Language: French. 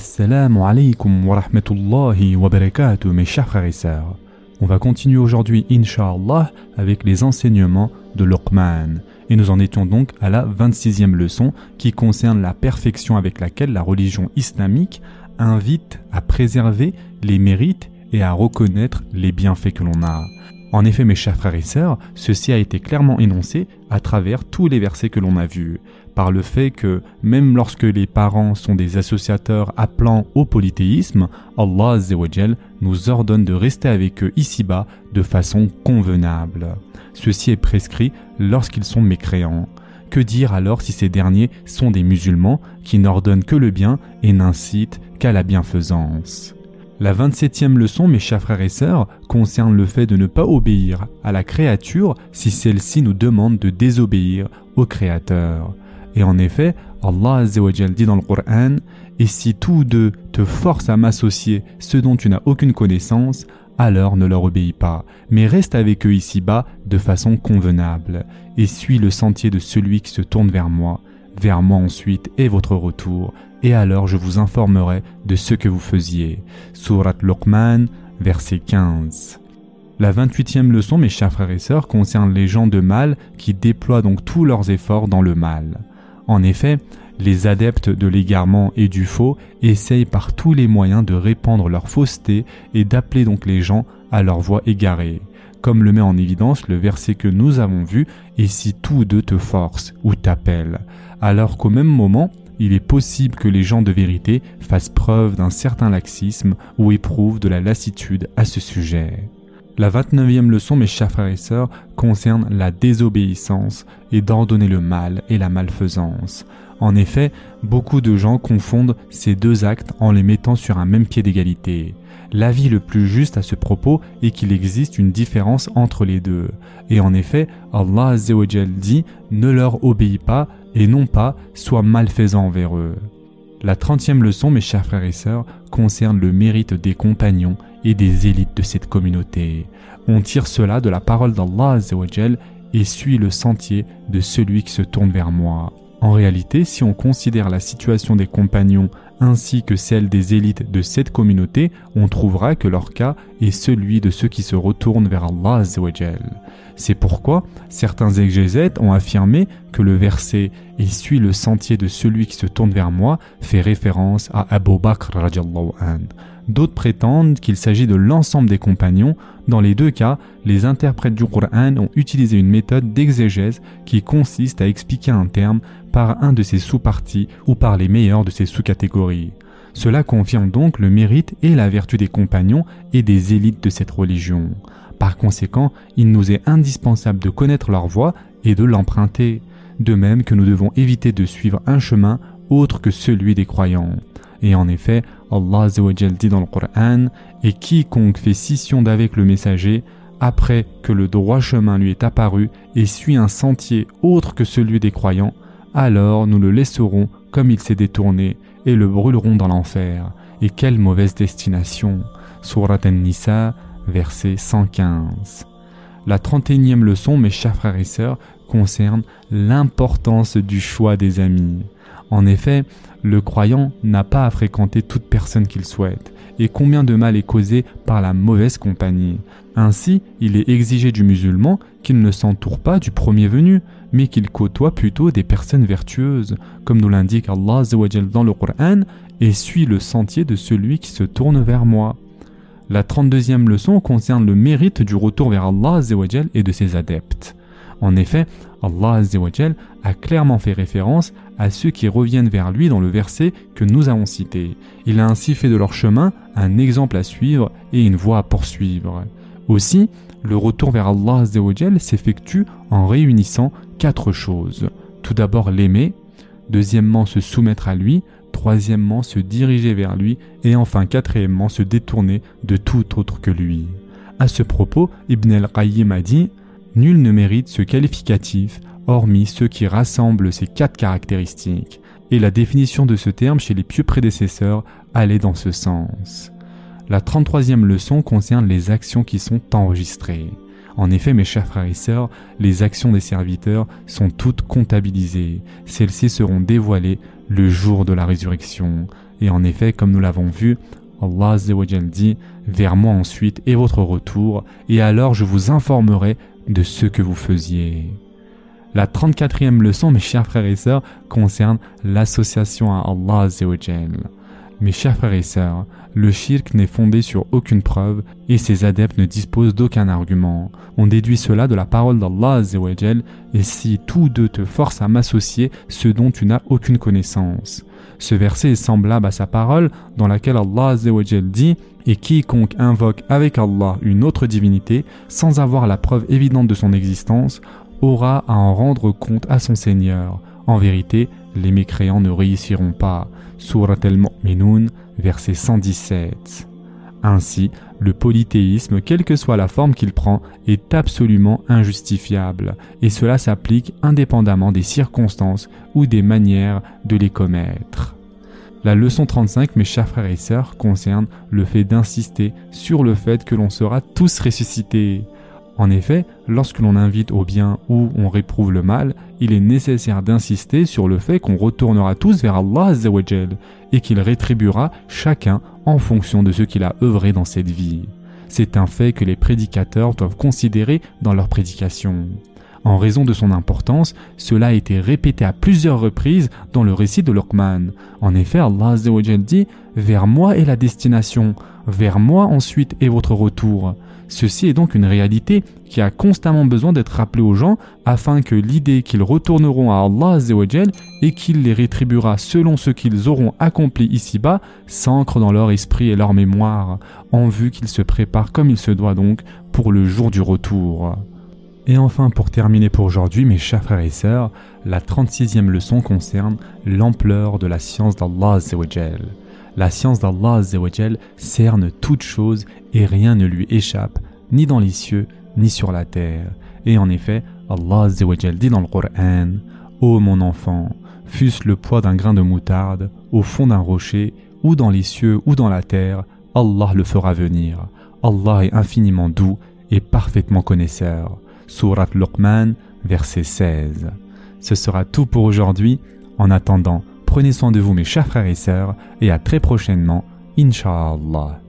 Assalamu alaikum wa rahmatullahi wa barakatuh mes chers frères et sœurs. On va continuer aujourd'hui, inshallah, avec les enseignements de Luqman. Et nous en étions donc à la 26e leçon qui concerne la perfection avec laquelle la religion islamique invite à préserver les mérites et à reconnaître les bienfaits que l'on a. En effet, mes chers frères et sœurs, ceci a été clairement énoncé à travers tous les versets que l'on a vus, par le fait que même lorsque les parents sont des associateurs appelant au polythéisme, Allah nous ordonne de rester avec eux ici-bas de façon convenable. Ceci est prescrit lorsqu'ils sont mécréants. Que dire alors si ces derniers sont des musulmans qui n'ordonnent que le bien et n'incitent qu'à la bienfaisance? La 27e leçon, mes chers frères et sœurs, concerne le fait de ne pas obéir à la créature si celle-ci nous demande de désobéir au Créateur. Et en effet, Allah dit dans le Coran Et si tous deux te forcent à m'associer ce dont tu n'as aucune connaissance, alors ne leur obéis pas, mais reste avec eux ici-bas de façon convenable, et suis le sentier de celui qui se tourne vers moi, vers moi ensuite et votre retour, et alors je vous informerai de ce que vous faisiez. Surat Luqman, verset 15. La 28e leçon, mes chers frères et sœurs, concerne les gens de mal qui déploient donc tous leurs efforts dans le mal. En effet, les adeptes de l'égarement et du faux essayent par tous les moyens de répandre leur fausseté et d'appeler donc les gens à leur voie égarée. Comme le met en évidence le verset que nous avons vu, et si tous deux te forcent ou t'appellent, alors qu'au même moment, il est possible que les gens de vérité fassent preuve d'un certain laxisme ou éprouvent de la lassitude à ce sujet. La 29e leçon, mes chers frères et sœurs, concerne la désobéissance et d'ordonner le mal et la malfaisance. En effet, beaucoup de gens confondent ces deux actes en les mettant sur un même pied d'égalité. L'avis le plus juste à ce propos est qu'il existe une différence entre les deux. Et en effet, Allah dit Ne leur obéis pas et non pas sois malfaisant envers eux. La trentième leçon, mes chers frères et sœurs, concerne le mérite des compagnons et des élites de cette communauté. On tire cela de la parole d'Allah et suit le sentier de celui qui se tourne vers moi. En réalité, si on considère la situation des compagnons ainsi que celle des élites de cette communauté, on trouvera que leur cas est celui de ceux qui se retournent vers Allah. C'est pourquoi certains exégètes ont affirmé que le verset Et suit le sentier de celui qui se tourne vers moi fait référence à Abu Bakr. D'autres prétendent qu'il s'agit de l'ensemble des compagnons. Dans les deux cas, les interprètes du Coran ont utilisé une méthode d'exégèse qui consiste à expliquer un terme par un de ses sous-parties ou par les meilleurs de ses sous-catégories. Cela confirme donc le mérite et la vertu des compagnons et des élites de cette religion. Par conséquent, il nous est indispensable de connaître leur voie et de l'emprunter, de même que nous devons éviter de suivre un chemin autre que celui des croyants. Et en effet, Allah dit dans le Coran Et quiconque fait scission d'avec le messager, après que le droit chemin lui est apparu et suit un sentier autre que celui des croyants, alors nous le laisserons comme il s'est détourné et le brûlerons dans l'enfer. Et quelle mauvaise destination. Surat An-Nisa, verset 115. La 31e leçon, mes chers frères et sœurs, concerne l'importance du choix des amis. En effet, le croyant n'a pas à fréquenter toute personne qu'il souhaite, et combien de mal est causé par la mauvaise compagnie. Ainsi, il est exigé du musulman qu'il ne s'entoure pas du premier venu, mais qu'il côtoie plutôt des personnes vertueuses, comme nous l'indique Allah dans le Coran, et suit le sentier de celui qui se tourne vers moi. La 32e leçon concerne le mérite du retour vers Allah et de ses adeptes. En effet, Allah a clairement fait référence à ceux qui reviennent vers lui dans le verset que nous avons cité. Il a ainsi fait de leur chemin un exemple à suivre et une voie à poursuivre. Aussi, le retour vers Allah s'effectue en réunissant quatre choses. Tout d'abord l'aimer, deuxièmement se soumettre à lui, troisièmement se diriger vers lui et enfin quatrièmement se détourner de tout autre que lui. À ce propos, Ibn al-Qayyim a dit Nul ne mérite ce qualificatif hormis ceux qui rassemblent ces quatre caractéristiques, et la définition de ce terme chez les pieux prédécesseurs allait dans ce sens. La 33e leçon concerne les actions qui sont enregistrées. En effet, mes chers frères et sœurs, les actions des serviteurs sont toutes comptabilisées. Celles-ci seront dévoilées le jour de la résurrection. Et en effet, comme nous l'avons vu, Allah dit Vers moi ensuite est votre retour, et alors je vous informerai de ce que vous faisiez. La 34e leçon, mes chers frères et sœurs, concerne l'association à Allah. Mes chers frères et sœurs, le shirk n'est fondé sur aucune preuve et ses adeptes ne disposent d'aucun argument. On déduit cela de la parole d'Allah et si tous deux te forcent à m'associer ce dont tu n'as aucune connaissance. Ce verset est semblable à sa parole dans laquelle Allah dit Et quiconque invoque avec Allah une autre divinité sans avoir la preuve évidente de son existence aura à en rendre compte à son Seigneur. En vérité, les mécréants ne réussiront pas. Surat al-Mu'minun, verset 117. Ainsi, le polythéisme, quelle que soit la forme qu'il prend, est absolument injustifiable, et cela s'applique indépendamment des circonstances ou des manières de les commettre. La leçon 35, mes chers frères et sœurs, concerne le fait d'insister sur le fait que l'on sera tous ressuscités. En effet, lorsque l'on invite au bien ou on réprouve le mal, il est nécessaire d'insister sur le fait qu'on retournera tous vers Allah et qu'il rétribuera chacun en fonction de ce qu'il a œuvré dans cette vie. C'est un fait que les prédicateurs doivent considérer dans leur prédication. En raison de son importance, cela a été répété à plusieurs reprises dans le récit de Luqman. En effet, Allah dit Vers moi est la destination, vers moi ensuite est votre retour. Ceci est donc une réalité qui a constamment besoin d'être rappelée aux gens afin que l'idée qu'ils retourneront à Allah et qu'il les rétribuera selon ce qu'ils auront accompli ici-bas s'ancre dans leur esprit et leur mémoire, en vue qu'ils se préparent comme il se doit donc pour le jour du retour. Et enfin, pour terminer pour aujourd'hui, mes chers frères et sœurs, la 36e leçon concerne l'ampleur de la science d'Allah la science d'Allah cerne toute chose et rien ne lui échappe, ni dans les cieux, ni sur la terre. Et en effet, Allah dit dans le Coran Ô mon enfant, fût-ce le poids d'un grain de moutarde, au fond d'un rocher, ou dans les cieux ou dans la terre, Allah le fera venir. Allah est infiniment doux et parfaitement connaisseur. Surat Luqman, verset 16. Ce sera tout pour aujourd'hui. En attendant, Prenez soin de vous mes chers frères et sœurs et à très prochainement, Inch'Allah.